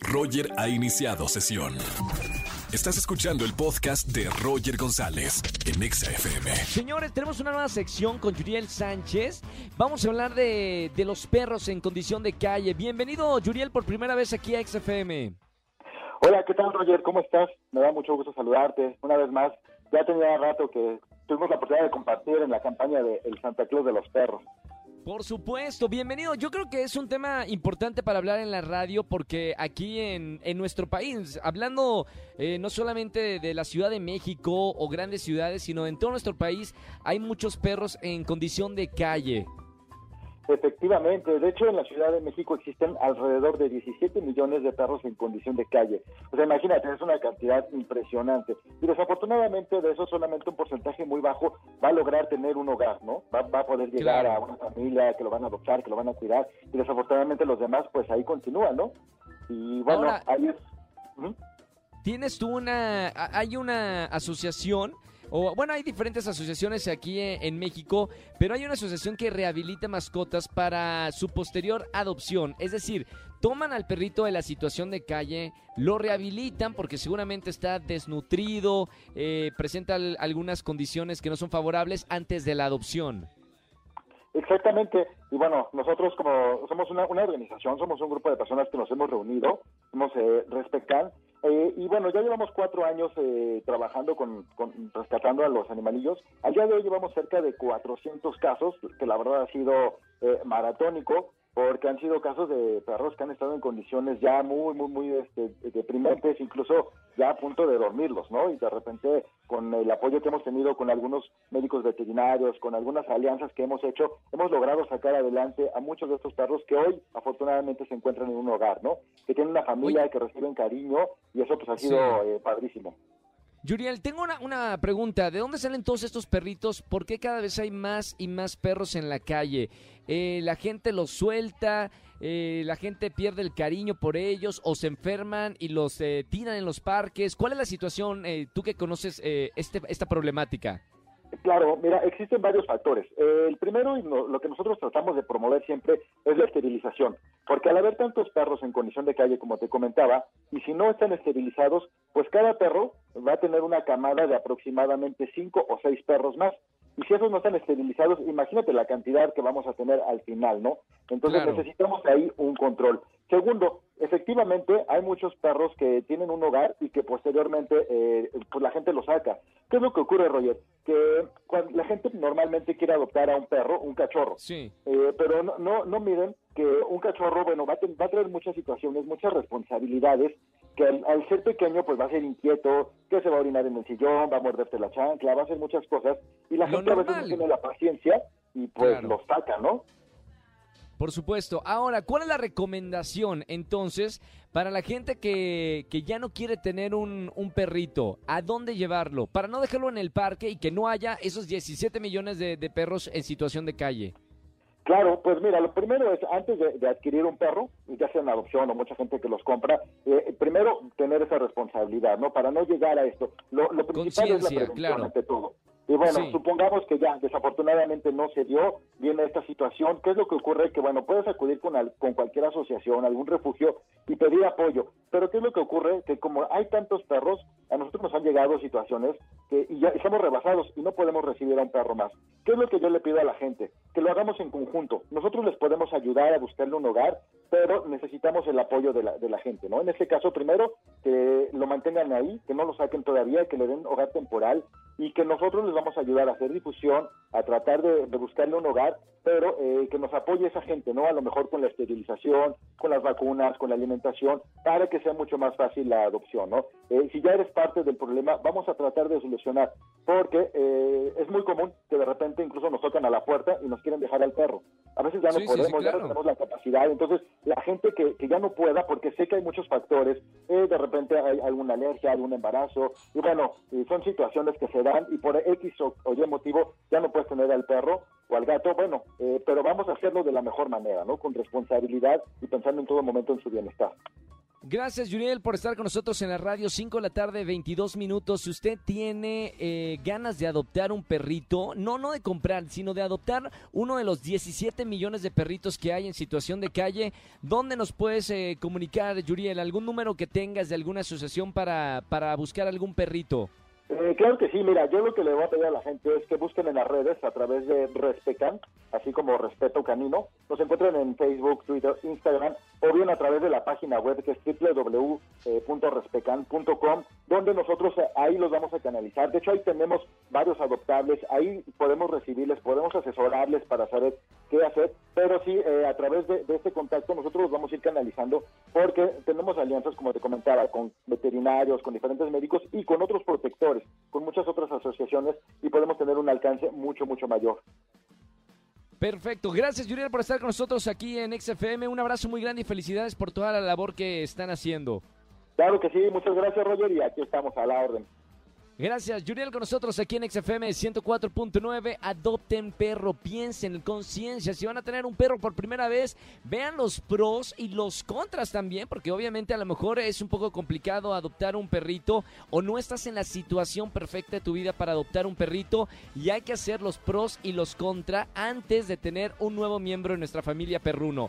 Roger ha iniciado sesión. Estás escuchando el podcast de Roger González en Exa FM. Señores, tenemos una nueva sección con Yuriel Sánchez. Vamos a hablar de, de los perros en condición de calle. Bienvenido, Yuriel, por primera vez aquí a XFM. Hola, ¿qué tal, Roger? ¿Cómo estás? Me da mucho gusto saludarte una vez más. Ya tenía rato que tuvimos la oportunidad de compartir en la campaña de El Santa Claus de los Perros. Por supuesto, bienvenido. Yo creo que es un tema importante para hablar en la radio porque aquí en, en nuestro país, hablando eh, no solamente de, de la Ciudad de México o grandes ciudades, sino en todo nuestro país, hay muchos perros en condición de calle. Efectivamente, de hecho en la Ciudad de México existen alrededor de 17 millones de perros en condición de calle. O sea, imagínate, es una cantidad impresionante. Y desafortunadamente de eso solamente un porcentaje muy bajo va a lograr tener un hogar, ¿no? Va, va a poder llegar Claro. a una familia que lo van a adoptar, que lo van a cuidar. Y desafortunadamente los demás pues ahí continúan, ¿no? Y bueno, Ahora- ahí es... ¿Tienes tú una, hay una asociación, o bueno, hay diferentes asociaciones aquí en, en México, pero hay una asociación que rehabilita mascotas para su posterior adopción. Es decir, toman al perrito de la situación de calle, lo rehabilitan porque seguramente está desnutrido, eh, presenta al- algunas condiciones que no son favorables antes de la adopción. Exactamente, y bueno, nosotros como somos una, organización, somos un grupo de personas que nos hemos reunido, somos eh, eh, y bueno, ya llevamos cuatro años eh, trabajando con, con- rescatando a los animalillos. Al día de hoy llevamos cerca de 400 casos, que la verdad ha sido eh, maratónico, porque han sido casos de perros que han estado en condiciones ya muy, muy, muy este, deprimentes, incluso ya a punto de dormirlos, ¿no? Y de repente, con el apoyo que hemos tenido con algunos médicos veterinarios, con algunas alianzas que hemos hecho, hemos logrado sacar adelante a muchos de estos perros que hoy, afortunadamente, se encuentran en un hogar, ¿no? Que tienen una familia, que reciben cariño, y eso pues ha sido Sí. eh, padrísimo. Yuriel, tengo una, una pregunta. ¿De dónde salen todos estos perritos? ¿Por qué cada vez hay más y más perros en la calle? Eh, ¿La gente los suelta? Eh, ¿La gente pierde el cariño por ellos? ¿O se enferman y los eh, tiran en los parques? ¿Cuál es la situación, eh, tú que conoces este, esta problemática? Claro, mira, existen varios factores. El primero, y lo que nosotros tratamos de promover siempre, es la esterilización. Porque al haber tantos perros en condición de calle, como te comentaba, y si no están esterilizados, pues cada perro va a tener una camada de aproximadamente cinco o seis perros más. Y si esos no están esterilizados, imagínate la cantidad que vamos a tener al final, ¿no? Entonces Claro. necesitamos ahí un control. Segundo, efectivamente hay muchos perros que tienen un hogar y que posteriormente eh, pues la gente los saca. ¿Qué es lo que ocurre, Roger? Que cuando la gente normalmente quiere adoptar a un perro, un cachorro, Sí. eh, pero no, no, no miren que un cachorro, bueno, va a, va a traer muchas situaciones, muchas responsabilidades, que al, al ser pequeño, pues va a ser inquieto, que se va a orinar en el sillón, va a morderte la chancla, va a hacer muchas cosas, y la Lo gente a veces no tiene la paciencia y pues Claro. los saca, ¿no? Por supuesto. Ahora, ¿cuál es la recomendación entonces para la gente que, que ya no quiere tener un, un perrito? ¿A dónde llevarlo? Para no dejarlo en el parque y que no haya esos 17 millones de, de perros en situación de calle. Claro, pues mira, lo primero es, antes de, de adquirir un perro, ya sea en adopción o mucha gente que los compra, eh, primero tener esa responsabilidad, ¿no? Para no llegar a esto. Lo, lo principal es la Conciencia, prevención claro. ante todo. Y bueno, Sí. supongamos que ya desafortunadamente no se dio, viene esta situación, ¿qué es lo que ocurre? Que bueno, puedes acudir con, al- con cualquier asociación, algún refugio y pedir apoyo. Pero ¿qué es lo que ocurre? Que como hay tantos perros, a nosotros nos han llegado situaciones que y ya estamos rebasados y no podemos recibir a un perro más. ¿Qué es lo que yo le pido a la gente? Lo hagamos en conjunto. Nosotros les podemos ayudar a buscarle un hogar, pero necesitamos el apoyo de la, de la gente, ¿no? En este caso, primero, que lo mantengan ahí, que no lo saquen todavía, que le den hogar temporal y que nosotros les vamos a ayudar a hacer difusión, a tratar de, de buscarle un hogar, pero eh, que nos apoye esa gente, ¿no? A lo mejor con la esterilización, con las vacunas, con la alimentación, para que sea mucho más fácil la adopción, ¿no? Eh, si ya eres parte del problema, vamos a tratar de solucionar, porque eh, es muy común que de repente incluso nos tocan a la puerta y nos quieren dejar al perro. A veces ya no Sí, sí, sí, podemos, ya no tenemos la capacidad, entonces la gente que, que ya no pueda, porque sé que hay muchos factores, eh, de repente hay alguna alergia, algún embarazo, y bueno, son situaciones que se dan y por X o, o Y motivo ya no puedes tener al perro o al gato, bueno, eh, pero vamos a hacerlo de la mejor manera, ¿no? Con responsabilidad y pensando en todo momento en su bienestar. Gracias, Yuriel, por estar con nosotros en la radio. 5 de la tarde, 22 minutos. Si usted tiene eh, ganas de adoptar un perrito, no, no de comprar, sino de adoptar uno de los 17 millones de perritos que hay en situación de calle, ¿dónde nos puedes eh, comunicar, Yuriel? ¿Algún número que tengas de alguna asociación para, para buscar algún perrito? Eh, claro que sí, mira, yo lo que le voy a pedir a la gente es que busquen en las redes a través de Respecan, así como Respeto Canino, nos encuentren en Facebook, Twitter, Instagram, o bien a través de la página web que es www.respecan.com, donde nosotros eh, ahí los vamos a canalizar. De hecho, ahí tenemos varios adoptables, ahí podemos recibirles, podemos asesorarles para saber qué hacer, pero sí, eh, a través de, de este contacto nosotros los vamos a ir canalizando porque tenemos alianzas, como te comentaba, con veterinarios, con diferentes médicos y con otros protectores con muchas otras asociaciones y podemos tener un alcance mucho, mucho mayor. Perfecto, gracias Yuriel por estar con nosotros aquí en XFM, un abrazo muy grande y felicidades por toda la labor que están haciendo. Claro que sí, muchas gracias Roger y aquí estamos a la orden. Gracias, Yuriel, con nosotros aquí en XFM 104.9. Adopten perro, piensen en conciencia. Si van a tener un perro por primera vez, vean los pros y los contras también, porque obviamente a lo mejor es un poco complicado adoptar un perrito o no estás en la situación perfecta de tu vida para adoptar un perrito y hay que hacer los pros y los contras antes de tener un nuevo miembro en nuestra familia perruno.